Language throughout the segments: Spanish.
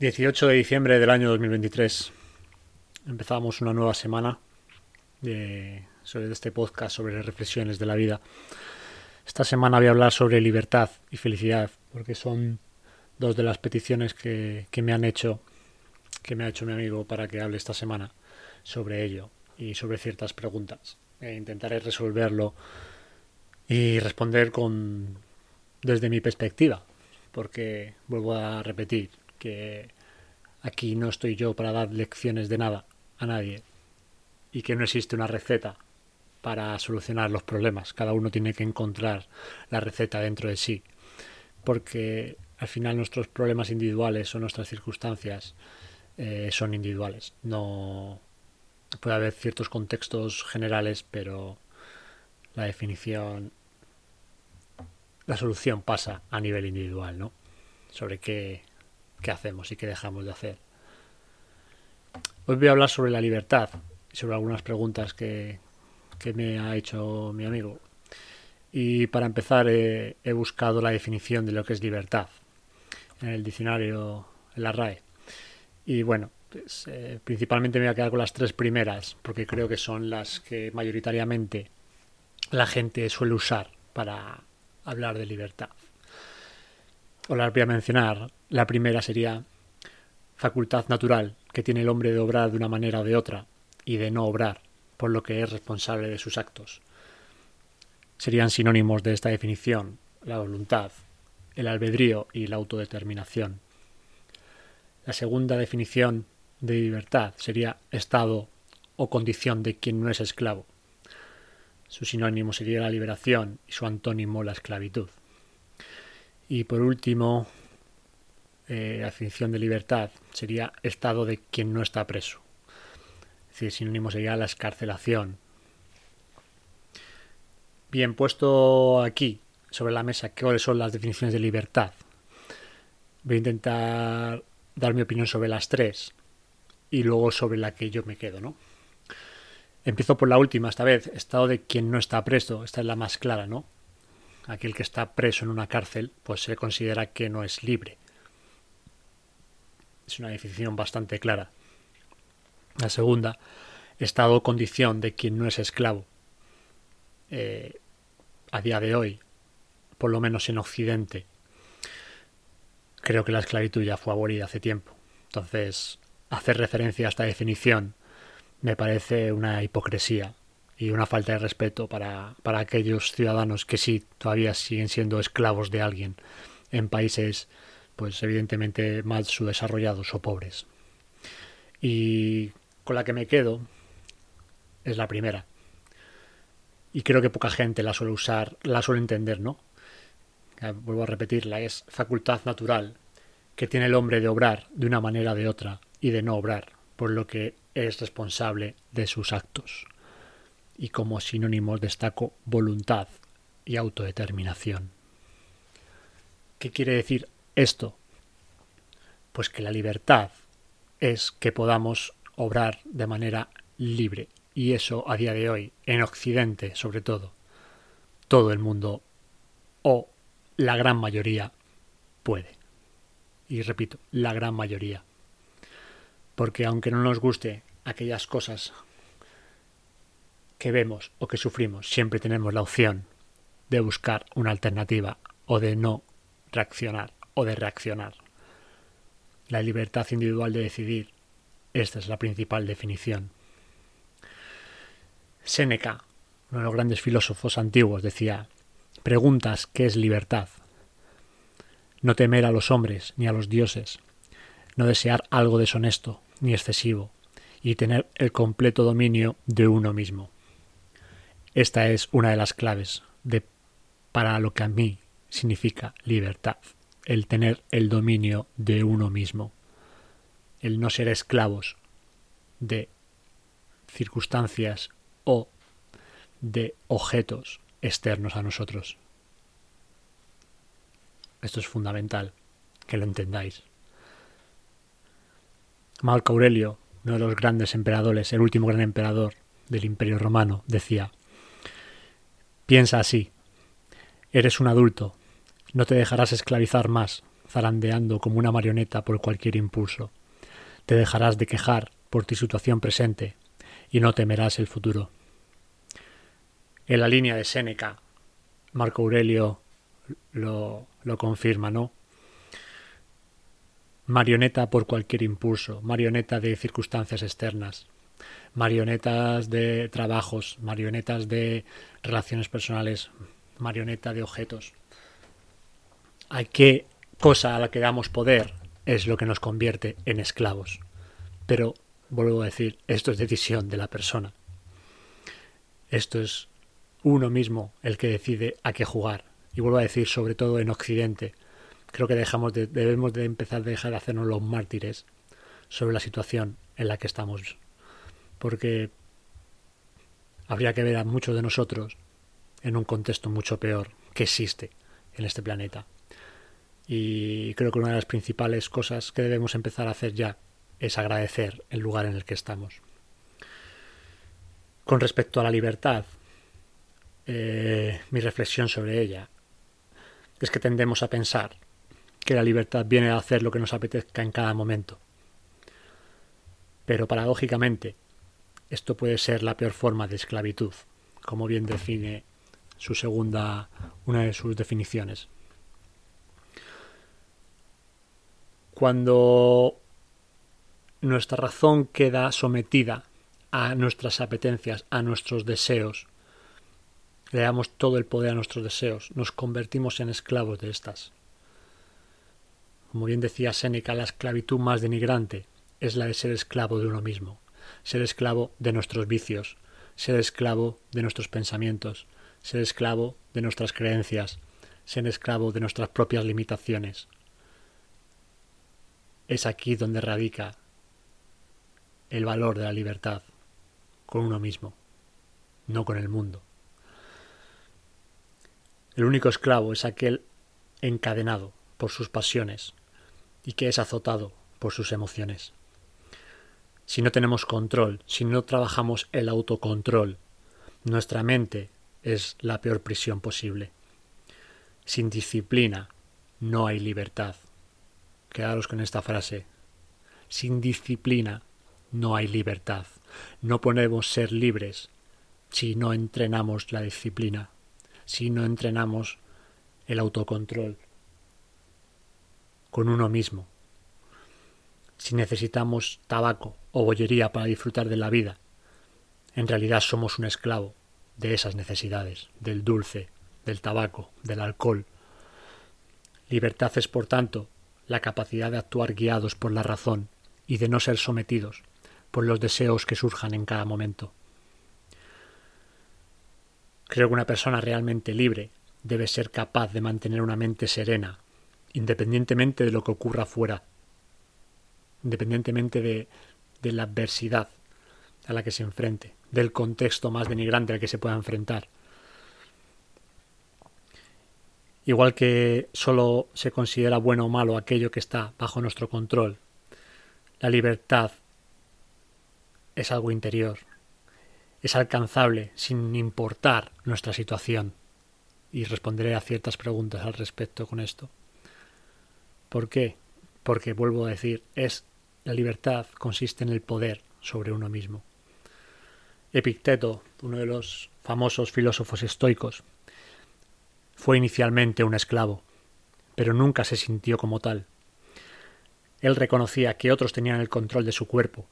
18 de diciembre del año 2023. Empezamos una nueva semana sobre este podcast sobre reflexiones de la vida. Esta semana voy a hablar sobre libertad y felicidad, porque son dos de las peticiones que, que me han hecho, que me ha hecho mi amigo para que hable esta semana sobre ello y sobre ciertas preguntas. E intentaré resolverlo y responder con desde mi perspectiva, porque vuelvo a repetir, que aquí no estoy yo para dar lecciones de nada a nadie y que no existe una receta para solucionar los problemas. Cada uno tiene que encontrar la receta dentro de sí, porque al final nuestros problemas individuales o nuestras circunstancias eh, son individuales. No puede haber ciertos contextos generales, pero la definición, la solución pasa a nivel individual, ¿no? Sobre qué qué hacemos y qué dejamos de hacer. Hoy voy a hablar sobre la libertad y sobre algunas preguntas que, que me ha hecho mi amigo. Y para empezar he, buscado la definición de lo que es libertad en el diccionario, en la RAE. Y bueno, pues, eh, principalmente me voy a quedar con las tres primeras, porque creo que son las que mayoritariamente la gente suele usar para hablar de libertad. O las voy a mencionar la primera sería facultad natural que tiene el hombre de obrar de una manera o de otra y de no obrar, por lo que es responsable de sus actos. Serían sinónimos de esta definición la voluntad, el albedrío y la autodeterminación. La segunda definición de libertad sería estado o condición de quien no es esclavo. Su sinónimo sería la liberación y su antónimo la esclavitud. Y por último, eh, la de libertad sería estado de quien no está preso. Es decir, sinónimo sería la escarcelación. Bien, puesto aquí sobre la mesa cuáles son las definiciones de libertad. Voy a intentar dar mi opinión sobre las tres y luego sobre la que yo me quedo, ¿no? Empiezo por la última, esta vez, estado de quien no está preso. Esta es la más clara, ¿no? Aquel que está preso en una cárcel, pues se considera que no es libre. Es una definición bastante clara. La segunda, estado o condición de quien no es esclavo. Eh, a día de hoy, por lo menos en Occidente, creo que la esclavitud ya fue abolida hace tiempo. Entonces, hacer referencia a esta definición me parece una hipocresía y una falta de respeto para, para aquellos ciudadanos que sí todavía siguen siendo esclavos de alguien en países pues evidentemente más subdesarrollados o pobres. Y con la que me quedo es la primera. Y creo que poca gente la suele usar, la suele entender, ¿no? Vuelvo a repetirla, es facultad natural que tiene el hombre de obrar de una manera o de otra y de no obrar, por lo que es responsable de sus actos. Y como sinónimos destaco voluntad y autodeterminación. ¿Qué quiere decir esto? Pues que la libertad es que podamos obrar de manera libre. Y eso a día de hoy, en Occidente sobre todo, todo el mundo o la gran mayoría puede. Y repito, la gran mayoría. Porque aunque no nos guste aquellas cosas que vemos o que sufrimos, siempre tenemos la opción de buscar una alternativa o de no reaccionar o de reaccionar. La libertad individual de decidir, esta es la principal definición. Séneca, uno de los grandes filósofos antiguos, decía, preguntas qué es libertad. No temer a los hombres ni a los dioses, no desear algo deshonesto ni excesivo, y tener el completo dominio de uno mismo. Esta es una de las claves de para lo que a mí significa libertad el tener el dominio de uno mismo, el no ser esclavos de circunstancias o de objetos externos a nosotros. Esto es fundamental, que lo entendáis. Marco Aurelio, uno de los grandes emperadores, el último gran emperador del Imperio Romano, decía, piensa así, eres un adulto, no te dejarás esclavizar más zarandeando como una marioneta por cualquier impulso. Te dejarás de quejar por tu situación presente y no temerás el futuro. En la línea de Séneca, Marco Aurelio lo, lo confirma, ¿no? Marioneta por cualquier impulso, marioneta de circunstancias externas, marionetas de trabajos, marionetas de relaciones personales, marioneta de objetos. ¿A qué cosa a la que damos poder es lo que nos convierte en esclavos? Pero, vuelvo a decir, esto es decisión de la persona. Esto es uno mismo el que decide a qué jugar. Y vuelvo a decir, sobre todo en Occidente, creo que dejamos de, debemos de empezar a dejar de hacernos los mártires sobre la situación en la que estamos. Porque habría que ver a muchos de nosotros en un contexto mucho peor que existe en este planeta. Y creo que una de las principales cosas que debemos empezar a hacer ya es agradecer el lugar en el que estamos. Con respecto a la libertad, eh, mi reflexión sobre ella es que tendemos a pensar que la libertad viene a hacer lo que nos apetezca en cada momento. Pero paradójicamente, esto puede ser la peor forma de esclavitud, como bien define su segunda, una de sus definiciones. Cuando nuestra razón queda sometida a nuestras apetencias, a nuestros deseos, le damos todo el poder a nuestros deseos, nos convertimos en esclavos de estas. Como bien decía Séneca, la esclavitud más denigrante es la de ser esclavo de uno mismo, ser esclavo de nuestros vicios, ser esclavo de nuestros pensamientos, ser esclavo de nuestras creencias, ser esclavo de nuestras propias limitaciones. Es aquí donde radica el valor de la libertad, con uno mismo, no con el mundo. El único esclavo es aquel encadenado por sus pasiones y que es azotado por sus emociones. Si no tenemos control, si no trabajamos el autocontrol, nuestra mente es la peor prisión posible. Sin disciplina no hay libertad. Quedaros con esta frase. Sin disciplina no hay libertad. No podemos ser libres si no entrenamos la disciplina si no entrenamos el autocontrol con uno mismo. Si necesitamos tabaco o bollería para disfrutar de la vida, en realidad somos un esclavo de esas necesidades, del dulce, del tabaco, del alcohol. Libertad es, por tanto, la capacidad de actuar guiados por la razón y de no ser sometidos por los deseos que surjan en cada momento. Creo que una persona realmente libre debe ser capaz de mantener una mente serena, independientemente de lo que ocurra afuera, independientemente de, la adversidad a la que se enfrente, del contexto más denigrante al que se pueda enfrentar. Igual que solo se considera bueno o malo aquello que está bajo nuestro control, la libertad es algo interior, es alcanzable sin importar nuestra situación. Y responderé a ciertas preguntas al respecto con esto. ¿Por qué? Porque vuelvo a decir, es la libertad consiste en el poder sobre uno mismo. Epicteto, uno de los famosos filósofos estoicos, fue inicialmente un esclavo, pero nunca se sintió como tal. Él reconocía que otros tenían el control de su cuerpo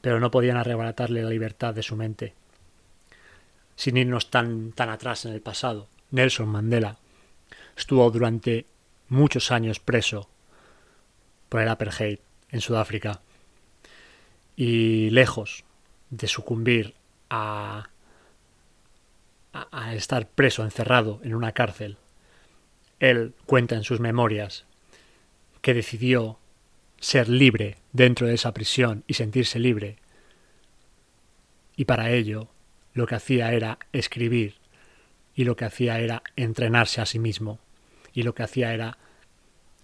pero no podían arrebatarle la libertad de su mente. Sin irnos tan, tan atrás en el pasado, Nelson Mandela estuvo durante muchos años preso por el apartheid en Sudáfrica y lejos de sucumbir a, a, a estar preso, encerrado en una cárcel, él cuenta en sus memorias que decidió ser libre dentro de esa prisión y sentirse libre. Y para ello lo que hacía era escribir y lo que hacía era entrenarse a sí mismo y lo que hacía era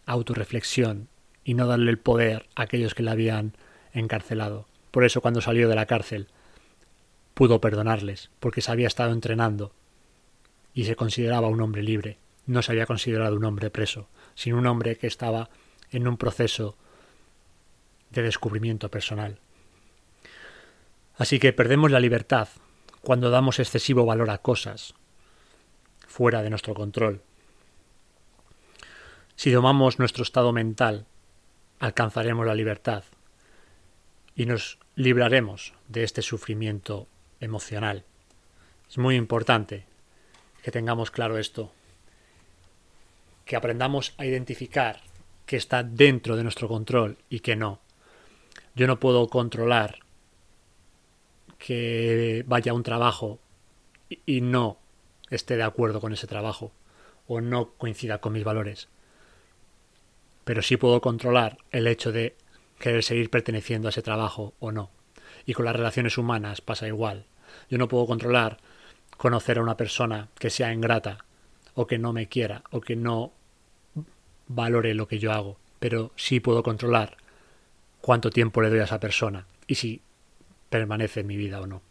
autorreflexión y no darle el poder a aquellos que le habían encarcelado. Por eso cuando salió de la cárcel pudo perdonarles, porque se había estado entrenando y se consideraba un hombre libre. no se había considerado un hombre preso, sino un hombre que estaba en un proceso de descubrimiento personal. Así que perdemos la libertad cuando damos excesivo valor a cosas fuera de nuestro control. Si domamos nuestro estado mental, alcanzaremos la libertad y nos libraremos de este sufrimiento emocional. Es muy importante que tengamos claro esto, que aprendamos a identificar que está dentro de nuestro control y que no. Yo no puedo controlar que vaya a un trabajo y no esté de acuerdo con ese trabajo o no coincida con mis valores. Pero sí puedo controlar el hecho de querer seguir perteneciendo a ese trabajo o no. Y con las relaciones humanas pasa igual. Yo no puedo controlar conocer a una persona que sea ingrata o que no me quiera o que no valore lo que yo hago, pero sí puedo controlar cuánto tiempo le doy a esa persona y si permanece en mi vida o no.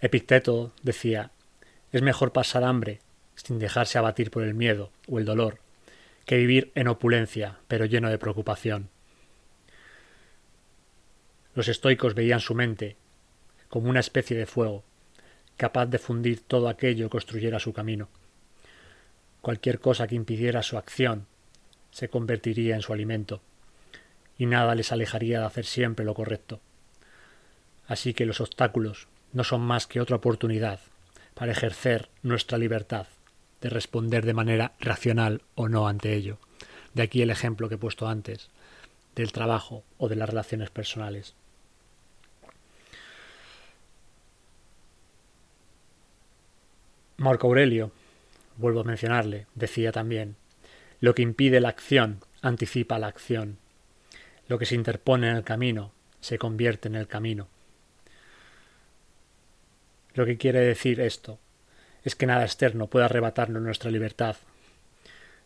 Epicteto decía, es mejor pasar hambre sin dejarse abatir por el miedo o el dolor, que vivir en opulencia, pero lleno de preocupación. Los estoicos veían su mente como una especie de fuego, capaz de fundir todo aquello que construyera su camino. Cualquier cosa que impidiera su acción se convertiría en su alimento, y nada les alejaría de hacer siempre lo correcto. Así que los obstáculos no son más que otra oportunidad para ejercer nuestra libertad de responder de manera racional o no ante ello. De aquí el ejemplo que he puesto antes, del trabajo o de las relaciones personales. Marco Aurelio, vuelvo a mencionarle, decía también, lo que impide la acción anticipa la acción. Lo que se interpone en el camino se convierte en el camino. Lo que quiere decir esto es que nada externo puede arrebatarnos nuestra libertad,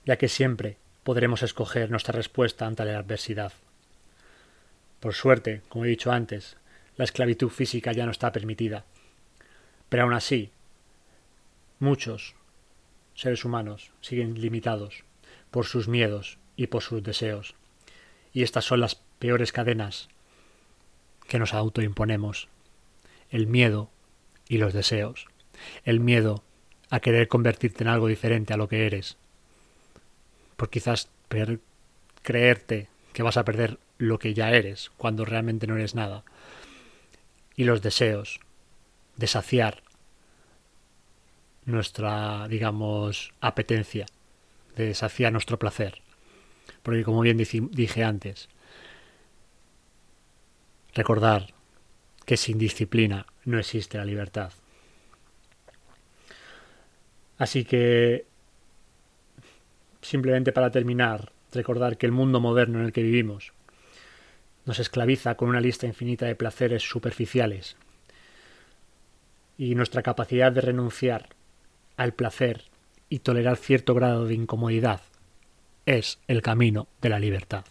ya que siempre podremos escoger nuestra respuesta ante la adversidad. Por suerte, como he dicho antes, la esclavitud física ya no está permitida. Pero aún así, muchos seres humanos siguen limitados por sus miedos y por sus deseos. Y estas son las peores cadenas que nos autoimponemos. El miedo y los deseos. El miedo a querer convertirte en algo diferente a lo que eres. Por quizás creerte que vas a perder lo que ya eres cuando realmente no eres nada. Y los deseos de saciar nuestra, digamos, apetencia, de saciar nuestro placer. Porque como bien dije antes, recordar que sin disciplina no existe la libertad. Así que, simplemente para terminar, recordar que el mundo moderno en el que vivimos nos esclaviza con una lista infinita de placeres superficiales y nuestra capacidad de renunciar al placer y tolerar cierto grado de incomodidad es el camino de la libertad.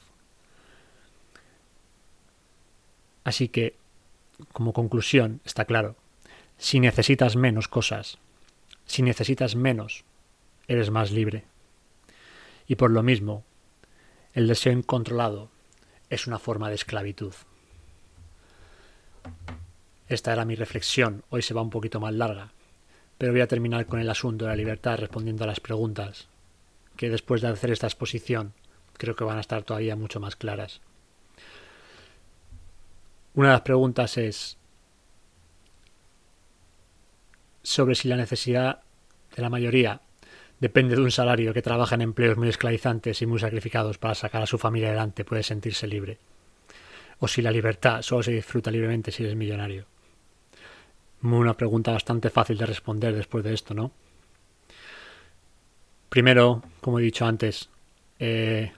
Así que como conclusión, está claro, si necesitas menos cosas, si necesitas menos, eres más libre. Y por lo mismo, el deseo incontrolado es una forma de esclavitud. Esta era mi reflexión, hoy se va un poquito más larga, pero voy a terminar con el asunto de la libertad respondiendo a las preguntas, que después de hacer esta exposición creo que van a estar todavía mucho más claras. Una de las preguntas es sobre si la necesidad de la mayoría depende de un salario que trabaja en empleos muy esclavizantes y muy sacrificados para sacar a su familia adelante puede sentirse libre. O si la libertad solo se disfruta libremente si eres millonario. Una pregunta bastante fácil de responder después de esto, ¿no? Primero, como he dicho antes, eh,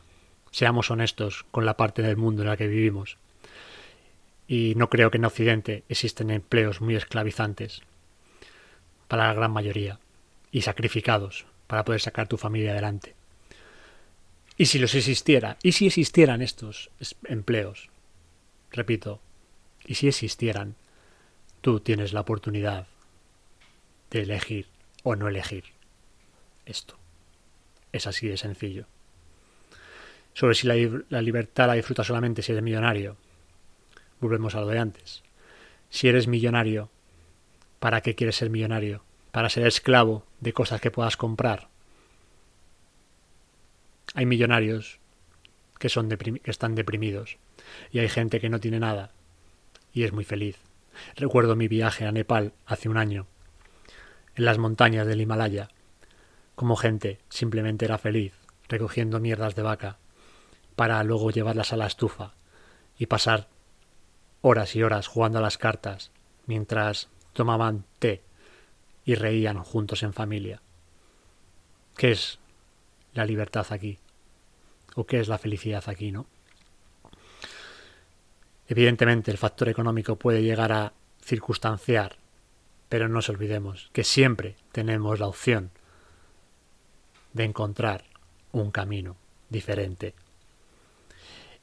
seamos honestos con la parte del mundo en la que vivimos y no creo que en Occidente existen empleos muy esclavizantes para la gran mayoría y sacrificados para poder sacar tu familia adelante. Y si los existiera, y si existieran estos empleos, repito, y si existieran, tú tienes la oportunidad de elegir o no elegir. esto. Es así de sencillo. Sobre si la, libertad la disfrutas solamente si eres millonario. Volvemos a lo de antes. Si eres millonario, ¿para qué quieres ser millonario? ¿Para ser esclavo de cosas que puedas comprar? Hay millonarios que, son que están deprimidos y hay gente que no tiene nada y es muy feliz. Recuerdo mi viaje a Nepal hace un año, en las montañas del Himalaya, como gente simplemente era feliz recogiendo mierdas de vaca para luego llevarlas a la estufa y pasar horas y horas jugando a las cartas mientras tomaban té y reían juntos en familia. ¿Qué es la libertad aquí? ¿O qué es la felicidad aquí, no? Evidentemente el factor económico puede llegar a circunstanciar, pero no nos olvidemos que siempre tenemos la opción de encontrar un camino diferente.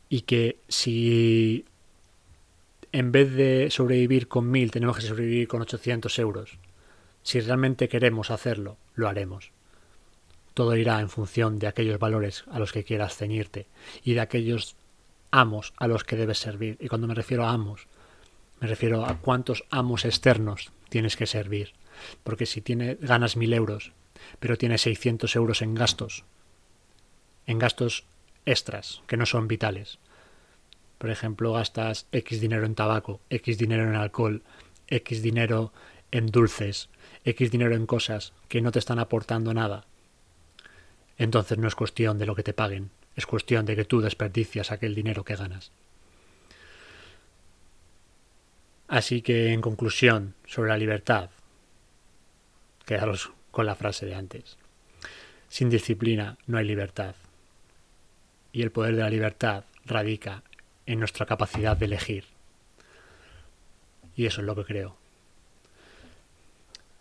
Y que si en vez de sobrevivir con mil tenemos que sobrevivir con 800 euros, si realmente queremos hacerlo, lo haremos. Todo irá en función de aquellos valores a los que quieras ceñirte y de aquellos amos a los que debes servir. Y cuando me refiero a amos, me refiero a cuántos amos externos tienes que servir. Porque si tiene, ganas mil euros, pero tienes 600 euros en gastos, en gastos extras, que no son vitales. Por ejemplo, gastas X dinero en tabaco, X dinero en alcohol, X dinero en dulces, X dinero en cosas que no te están aportando nada. Entonces no es cuestión de lo que te paguen, es cuestión de que tú desperdicias aquel dinero que ganas. Así que, en conclusión, sobre la libertad, quedaros con la frase de antes. Sin disciplina no hay libertad. Y el poder de la libertad radica en nuestra capacidad de elegir. Y eso es lo que creo.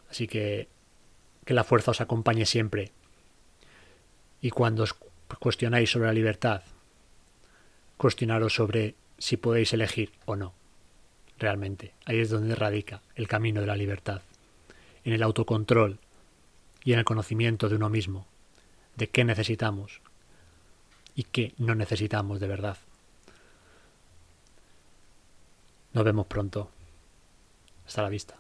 Así que que la fuerza os acompañe siempre. Y cuando os cuestionáis sobre la libertad, cuestionaros sobre si podéis elegir o no. Realmente, ahí es donde radica el camino de la libertad, en el autocontrol y en el conocimiento de uno mismo, de qué necesitamos y qué no necesitamos de verdad. Nos vemos pronto. Hasta la vista.